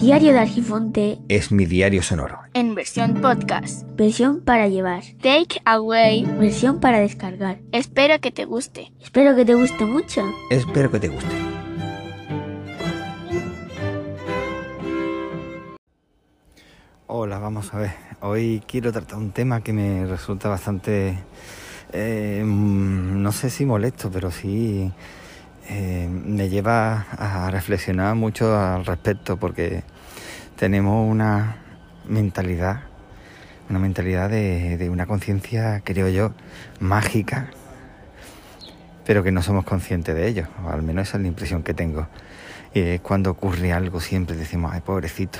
Diario de Argifonte es mi diario sonoro. En versión podcast. Versión para llevar. Take away. Versión para descargar. Espero que te guste. Espero que te guste mucho. Espero que te guste. Hola, vamos a ver. Hoy quiero tratar un tema que me resulta bastante, eh, mm, no sé si molesto, pero sí eh, me lleva a reflexionar mucho al respecto porque tenemos una mentalidad, una mentalidad de, una conciencia, creo yo, mágica, pero que no somos conscientes de ello, al menos esa es la impresión que tengo. Y es cuando ocurre algo siempre decimos, ay pobrecito,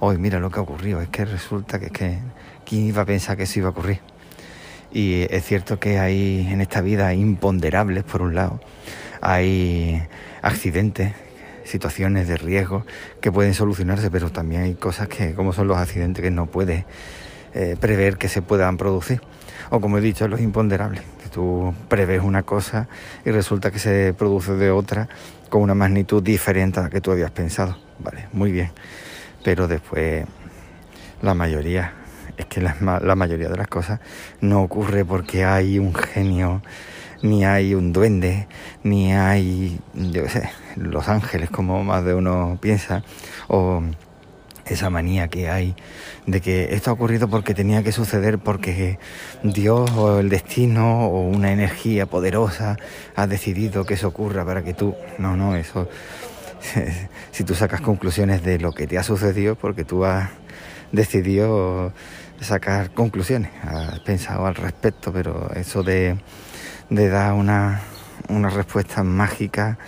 hoy mira lo que ha ocurrido, es que resulta que es que, ¿quién iba a pensar que eso iba a ocurrir? Y es cierto que hay en esta vida imponderables, por un lado, hay accidentes, situaciones de riesgo que pueden solucionarse, pero también hay cosas que, como son los accidentes, que no puedes eh, prever que se puedan producir. O como he dicho, los imponderables, que tú prevés una cosa y resulta que se produce de otra con una magnitud diferente a la que tú habías pensado. Vale, muy bien. Pero después la mayoría, es que la, la mayoría de las cosas no ocurre porque hay un genio ni hay un duende, ni hay, yo sé, los ángeles como más de uno piensa, o esa manía que hay de que esto ha ocurrido porque tenía que suceder, porque Dios o el destino o una energía poderosa ha decidido que eso ocurra para que tú... No, no, eso... si tú sacas conclusiones de lo que te ha sucedido, porque tú has decidido sacar conclusiones, has pensado al respecto, pero eso de de dar una, respuesta mágica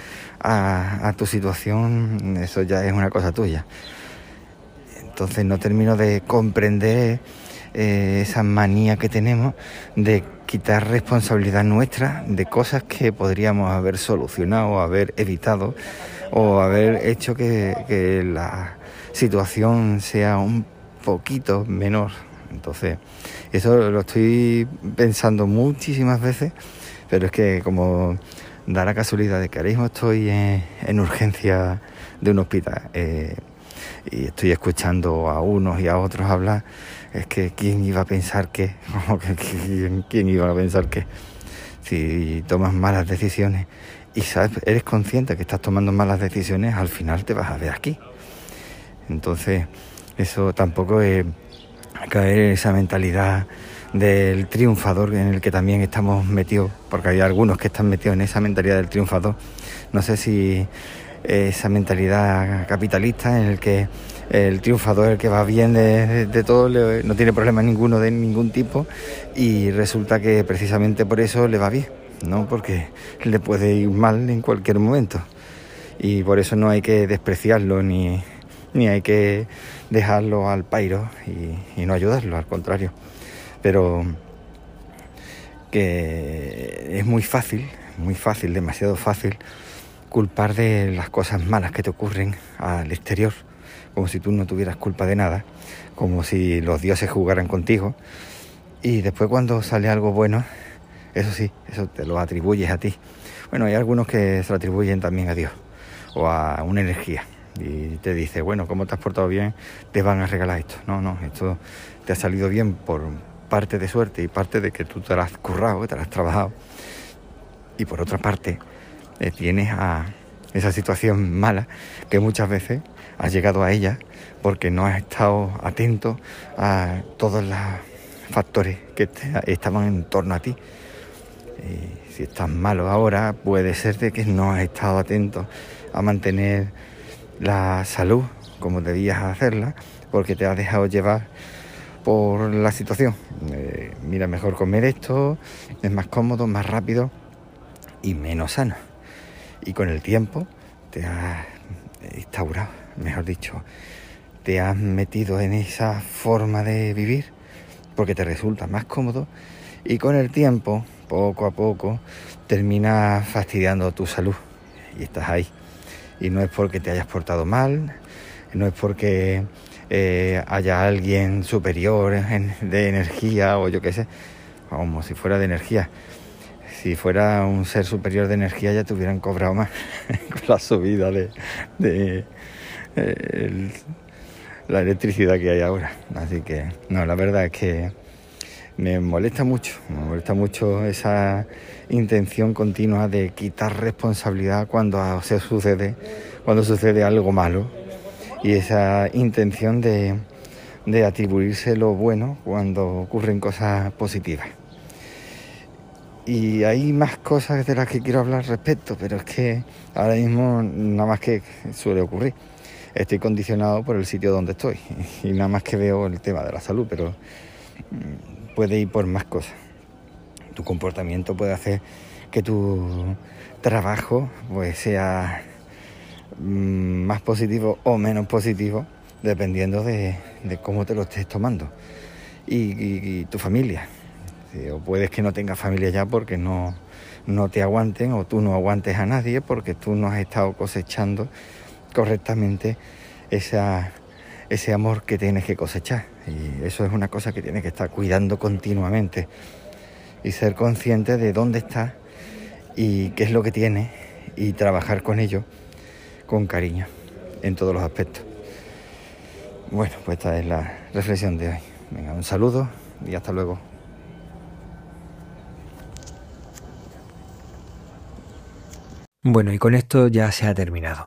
a, tu situación, eso ya es una cosa tuya. Entonces no termino de comprender eh, esa manía que tenemos de quitar responsabilidad nuestra de cosas que podríamos haber solucionado, haber evitado o haber hecho que, que la situación sea un poquito menor. Entonces, eso lo estoy pensando muchísimas veces pero es que como da la casualidad de que ahora mismo estoy en, urgencia de un hospital eh, y estoy escuchando a unos y a otros hablar, es que quién iba a pensar que, ¿quién, quién iba a pensar que si tomas malas decisiones y sabes, eres consciente que estás tomando malas decisiones, al final te vas a ver aquí. Entonces, eso tampoco es caer en esa mentalidad del triunfador en el que también estamos metidos, porque hay algunos que están metidos en esa mentalidad del triunfador. No sé si esa mentalidad capitalista en el que el triunfador, el que va bien de, todo, no tiene problema ninguno de ningún tipo y resulta que precisamente por eso le va bien, ¿no? Porque le puede ir mal en cualquier momento y por eso no hay que despreciarlo ni, ni hay que dejarlo al pairo y no ayudarlo, al contrario pero que es muy fácil, muy fácil, demasiado fácil culpar de las cosas malas que te ocurren al exterior, como si tú no tuvieras culpa de nada, como si los dioses jugaran contigo, y después cuando sale algo bueno, eso sí, eso te lo atribuyes a ti. Bueno, hay algunos que se lo atribuyen también a Dios o a una energía y te dice, bueno, como te has portado bien, te van a regalar esto. No, no, esto te ha salido bien por, parte de suerte y parte de que tú te lo has currado, te lo has trabajado. Y por otra parte, eh, tienes a esa situación mala que muchas veces has llegado a ella porque no has estado atento a todos los factores que estaban en torno a ti. Y si estás malo ahora, puede ser de que no has estado atento a mantener la salud como debías hacerla, porque te has dejado llevar por la situación. Eh, mira, mejor comer esto, es más cómodo, más rápido y menos sano. Y con el tiempo te has instaurado, mejor dicho, te has metido en esa forma de vivir porque te resulta más cómodo y con el tiempo, poco a poco, termina fastidiando tu salud y estás ahí. Y no es porque te hayas portado mal, no es porque eh, haya alguien superior de energía o yo qué sé, como si fuera de energía. Si fuera un ser superior de energía ya te hubieran cobrado más con la subida de, el- la electricidad que hay ahora. Así que, no, la verdad es que me molesta mucho, me molesta mucho esa intención continua de quitar responsabilidad cuando se sucede, cuando sucede algo malo y esa intención de, atribuirse lo bueno cuando ocurren cosas positivas. Y hay más cosas de las que quiero hablar respecto, pero es que ahora mismo nada más que suele ocurrir. Estoy condicionado por el sitio donde estoy y nada más que veo el tema de la salud, pero mm, puede ir por más cosas. Tu comportamiento puede hacer que tu trabajo pues sea más positivo o menos positivo dependiendo de, de cómo te lo estés tomando y, tu familia. O puedes que no tengas familia ya porque no, no te aguanten o tú no aguantes a nadie porque tú no has estado cosechando correctamente esa, ese amor que tienes que cosechar. Y eso es una cosa que tienes que estar cuidando continuamente y ser consciente de dónde estás y qué es lo que tienes y trabajar con ello con cariño en todos los aspectos. Bueno, pues esta es la reflexión de hoy. Venga, un saludo y hasta luego. Bueno, y con esto ya se ha terminado.